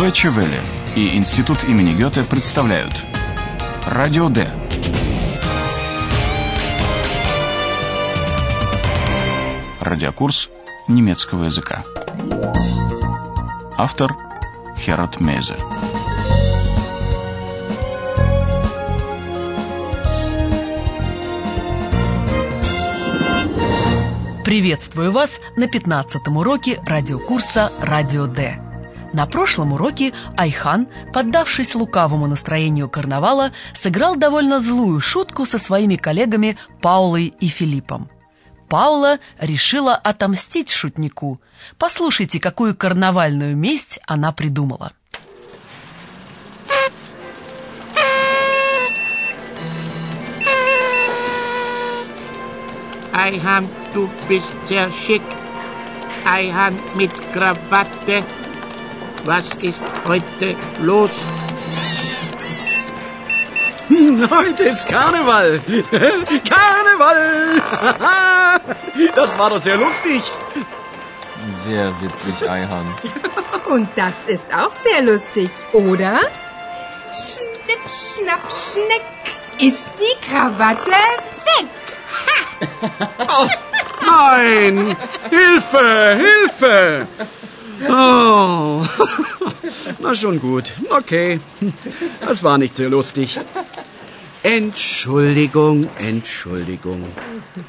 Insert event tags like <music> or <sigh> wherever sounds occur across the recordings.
Deutsche Welle и Институт имени Гёте представляют Радио Д. Радиокурс немецкого языка. Автор Херат Мейзе. Приветствую вас на 15 уроке радиокурса «Радио Д». На прошлом уроке Айхан, поддавшись лукавому настроению карнавала, сыграл довольно злую шутку со своими коллегами Паулой и Филиппом. Паула решила отомстить шутнику. Послушайте, какую карнавальную месть она придумала. Ayhan, du bist sehr. Ayhan mit Krawatte. Was ist heute los? <laughs> Heute ist Karneval. <laughs> Karneval. <laughs> Das war doch sehr lustig. Sehr witzig, Eihan. Und das ist auch sehr lustig, oder? Schnipp, schnapp, schneck. Ist die Krawatte weg? Oh, nein! Hilfe! Hilfe! Oh. <laughs> Na schon gut. Okay. Das war nicht sehr lustig. Entschuldigung, Entschuldigung.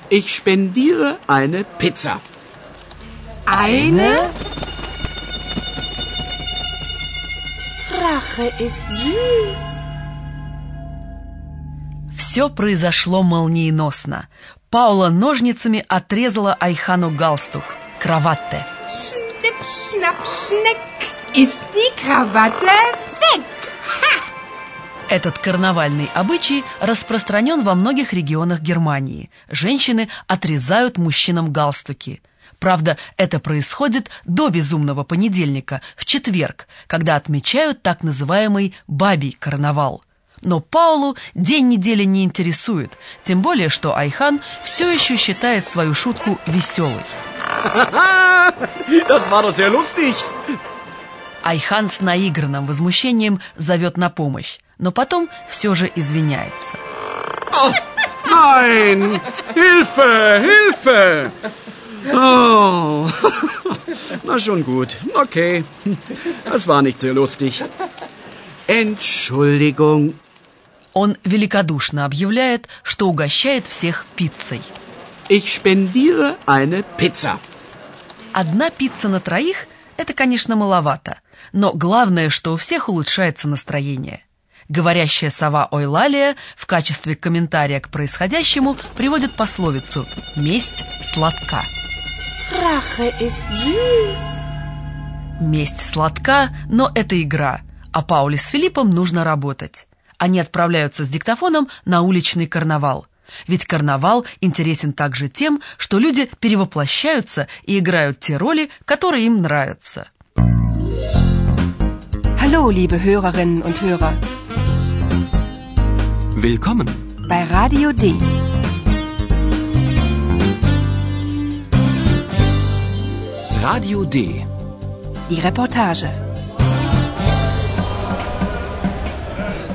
Ich spendiere eine Pizza. Eine? Rache ist süß. Все произошло молниеносно. Паула ножницами отрезала Айхану галстук. Краватте. Schnipp, Schnapp, schneck. Ist die Krawatte weg? Этот карнавальный обычай распространен во многих регионах Германии. Женщины отрезают мужчинам галстуки. Правда, это происходит до безумного понедельника, в четверг, когда отмечают так называемый «бабий карнавал». Но Паулу день недели не интересует, тем более, что Айхан все еще считает свою шутку веселой. <laughs> Das war doch sehr lustig. Айхан с наигранным возмущением зовет на помощь, но потом все же извиняется. Oh, nein! Hilfe! Hilfe! Oh. Na schon gut. Okay. Das war nicht sehr lustig. Entschuldigung. Он великодушно объявляет, что угощает всех пиццей. Ich spendiere eine Pizza. Одна пицца на троих – это, конечно, маловато, но главное, что у всех улучшается настроение. Говорящая сова Ойлалия в качестве комментария к происходящему приводит пословицу «месть сладка». Rache ist süß. Месть сладка, но это игра, а Пауле с Филиппом нужно работать. Они отправляются с диктофоном на уличный карнавал. Ведь карнавал интересен также тем, что люди перевоплощаются и играют те роли, которые им нравятся. Hallo, liebe Hörerinnen und Hörer. Willkommen. Bei Radio D. Radio D. Die Reportage.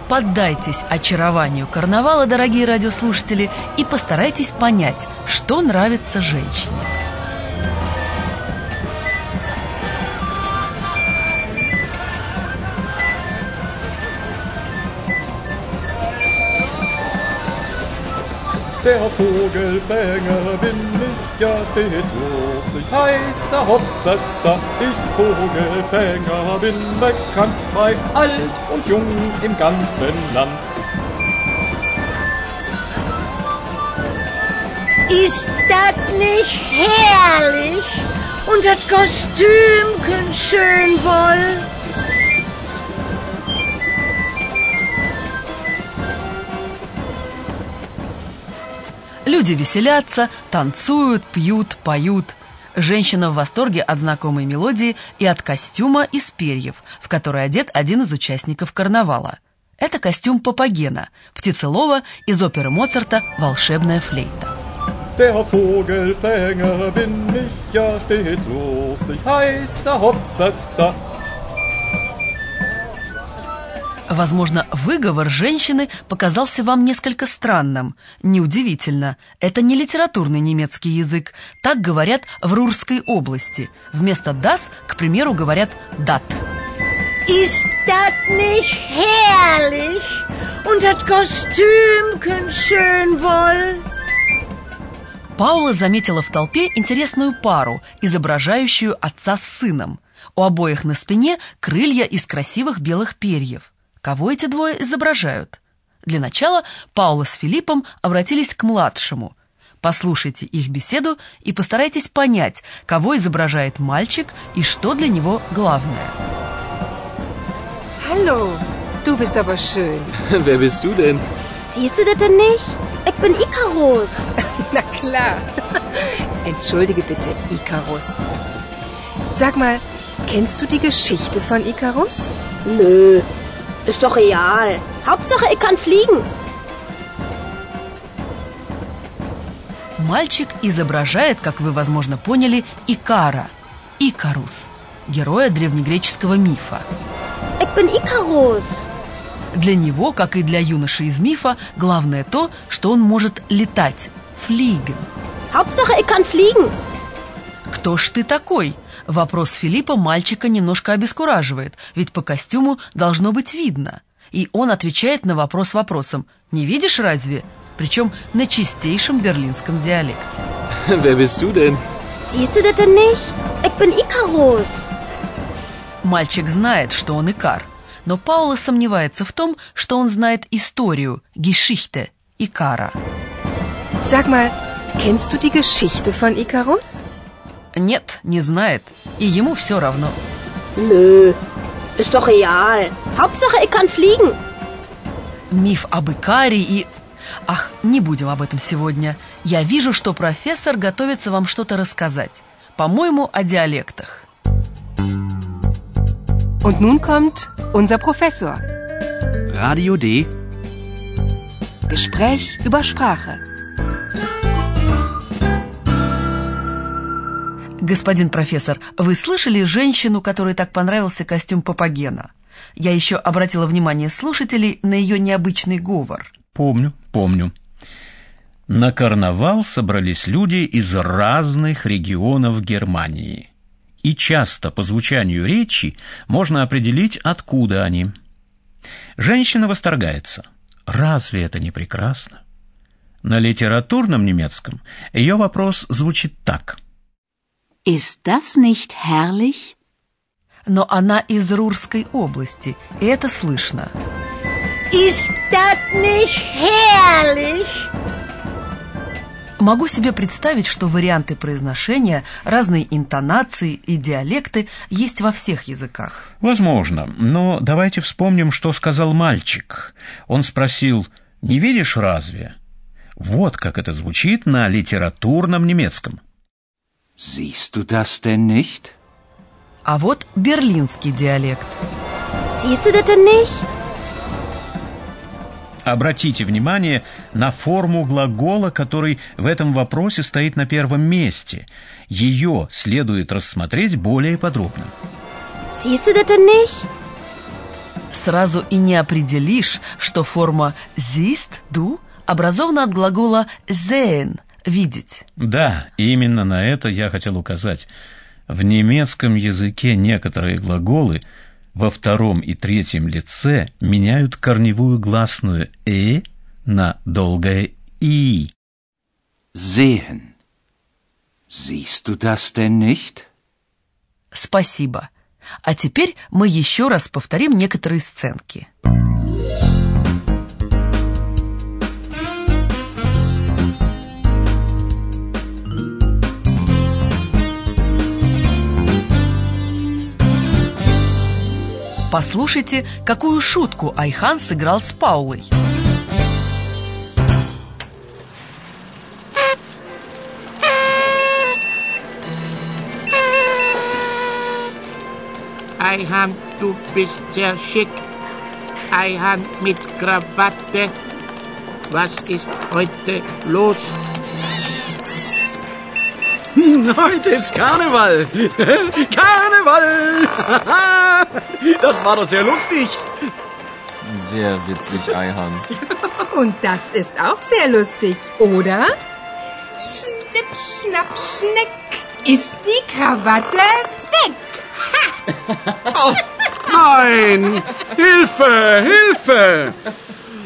Поддайтесь очарованию карнавала, дорогие радиослушатели, и постарайтесь понять, что нравится женщине. Der Vogelfänger bin ich ja stets lustig, heißer Hopsassa. Ich Vogelfänger bin bekannt bei alt und jung im ganzen Land. Ist das nicht herrlich? Und das Kostümchen schön wohl. Люди веселятся, танцуют, пьют, поют. Женщина в восторге от знакомой мелодии и от костюма из перьев, в который одет один из участников карнавала. Это костюм Папагена, птицелова из оперы Моцарта «Волшебная флейта». Der Vogelfänger bin ich ja stets lustig, heißer Hopsassa. Возможно, выговор женщины показался вам несколько странным. Неудивительно, это не литературный немецкий язык. Так говорят в Рурской области. Вместо «das», к примеру, говорят «dat». Ist das nicht herrlich? Und das Kostümchen schön wohl? Паула заметила в толпе интересную пару, изображающую отца с сыном. У обоих на спине крылья из красивых белых перьев. Кого эти двое изображают? Для начала Паула с Филиппом обратились к младшему. Послушайте их беседу и постарайтесь понять, кого изображает мальчик и что для него главное. Hallo, du bist aber schön. <laughs> Wer bist du denn? Siehst du das denn nicht? Ich bin Icarus. <laughs> Na klar. <laughs> Entschuldige bitte, Icarus. Sag mal, kennst du die Geschichte von Icarus? Nö, ist doch real. Hauptsache, ich kann fliegen. Мальчик изображает, как вы, возможно, поняли, Икара, Икарус, героя древнегреческого мифа. Ich bin Icarus. Для него, как и для юноши из мифа, главное то, что он может летать, флиген. Hauptsache, ich kann fliegen. «Кто ж ты такой?» Вопрос Филиппа мальчика немножко обескураживает, ведь по костюму должно быть видно. И он отвечает на вопрос вопросом «Не видишь разве?» Причем на чистейшем берлинском диалекте. <laughs> Wer bist du denn? Siehst du das denn nicht? Ich bin Icarus. Мальчик знает, что он Икар, но Паула сомневается в том, что он знает историю, Geschichte, Икара. Sag mal, kennst du die Geschichte von Icarus? Нет, не знает, и ему все равно. Nö, ist doch real. Hauptsache, ich kann fliegen. Миф об Икаре и... Ах, не будем об этом сегодня. Я вижу, что профессор готовится вам что-то рассказать. По-моему, о диалектах. Und nun kommt unser Professor. Radio D. Gespräch über Sprache. Господин профессор, вы слышали женщину, которой так понравился костюм Папагена? Я еще обратила внимание слушателей на ее необычный говор. Помню, помню. На карнавал собрались люди из разных регионов Германии. И часто по звучанию речи можно определить, откуда они. Женщина восторгается. Разве это не прекрасно? На литературном немецком ее вопрос звучит так. Ist das nicht herrlich? Но она из Рурской области, и это слышно. Ist das nicht herrlich? Могу себе представить, что варианты произношения, разные интонации и диалекты есть во всех языках. Возможно, но давайте вспомним, что сказал мальчик. Он спросил «Не видишь разве?» Вот как это звучит на литературном немецком. Siehst du das denn nicht? А вот берлинский диалект. Siehst du das denn nicht? Обратите внимание на форму глагола, который в этом вопросе стоит на первом месте. Ее следует рассмотреть более подробно. Siehst du das denn nicht? Сразу и не определишь, что форма «siehst du» образована от глагола «sehen» – «видеть». Да, именно на это я хотел указать. В немецком языке некоторые глаголы во втором и третьем лице меняют корневую гласную «э» на долгое «и». Sehen. Siehst du das denn nicht? Спасибо. А теперь мы еще раз повторим некоторые сценки. Послушайте, какую шутку Айхан сыграл с Паулой. Eihan, du bist. Eihan mit Krawatte. Was ist heute los? <laughs> Heute ist Karneval. <laughs> Karneval. <laughs> Das war doch sehr lustig. Sehr witzig, Eihahn. Und das ist auch sehr lustig, oder? Schnipp, schnapp, schneck. Ist die Krawatte weg? oh, nein! Hilfe! Hilfe!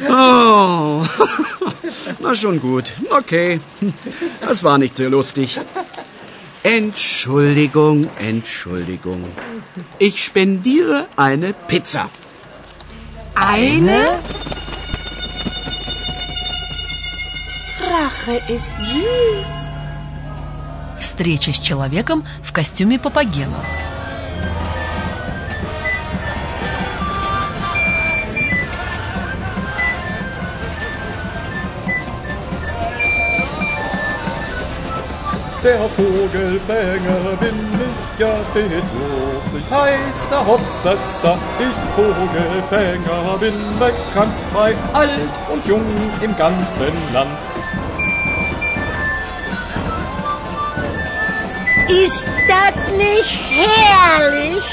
Oh. Na schon gut. Okay. Das war nicht sehr lustig. Entschuldigung, Entschuldigung. Ich spendiere eine Pizza. Eine? Rache ist süß. Встреча с человеком в костюме Папагена. Der Vogelfänger bin ich ja stets lustig, heißer Hopsassa. Ich Vogelfänger bin bekannt bei alt und jung im ganzen Land. Ist das nicht herrlich?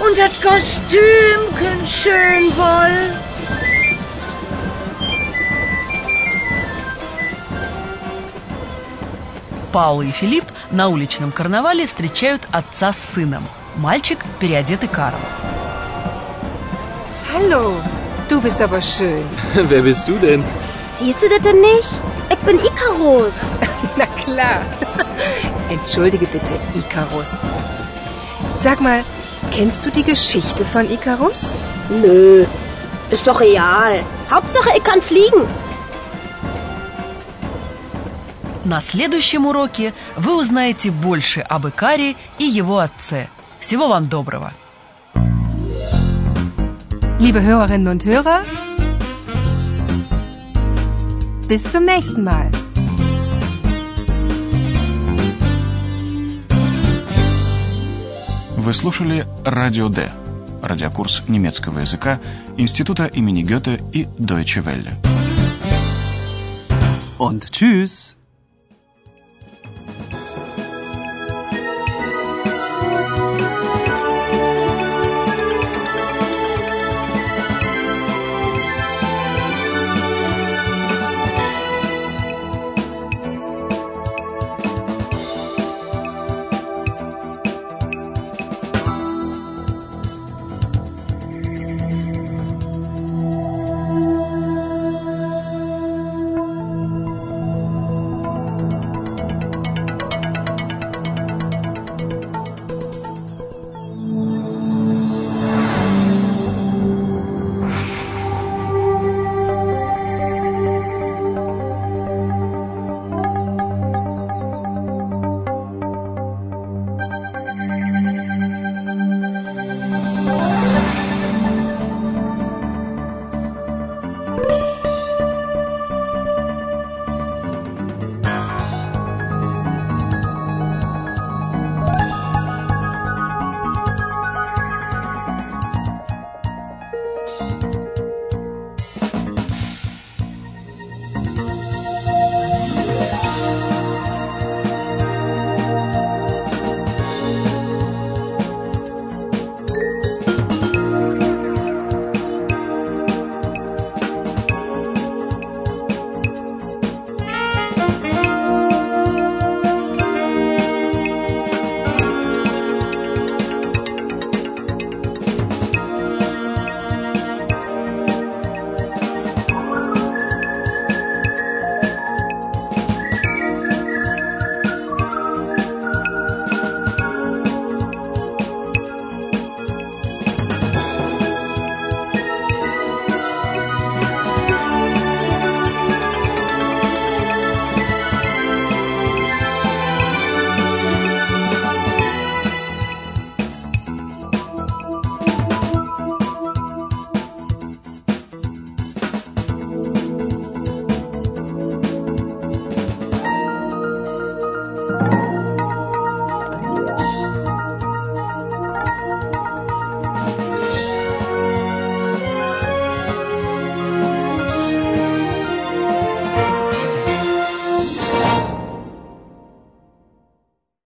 Und das Kostümchen schön wohl? Паула и Филипп на уличном карнавале встречают отца с сыном. Мальчик переодетый Карл. Hallo, du bist aber schön. <laughs> Wer bist du denn? Siehst du das denn nicht? Ich bin Ikarus. <laughs> Na klar. <laughs> Entschuldige bitte, Ikarus. Sag mal, kennst du die Geschichte von Ikarus? Nö, ist doch real. Hauptsache, ich kann fliegen. На следующем уроке вы узнаете больше об Икаре и его отце. Всего вам доброго! Liebe Hörerinnen und Hörer, bis zum nächsten Mal. Вы слушали «Радио Д» – радиокурс немецкого языка Института имени Гёте и Deutsche Welle. Und tschüss.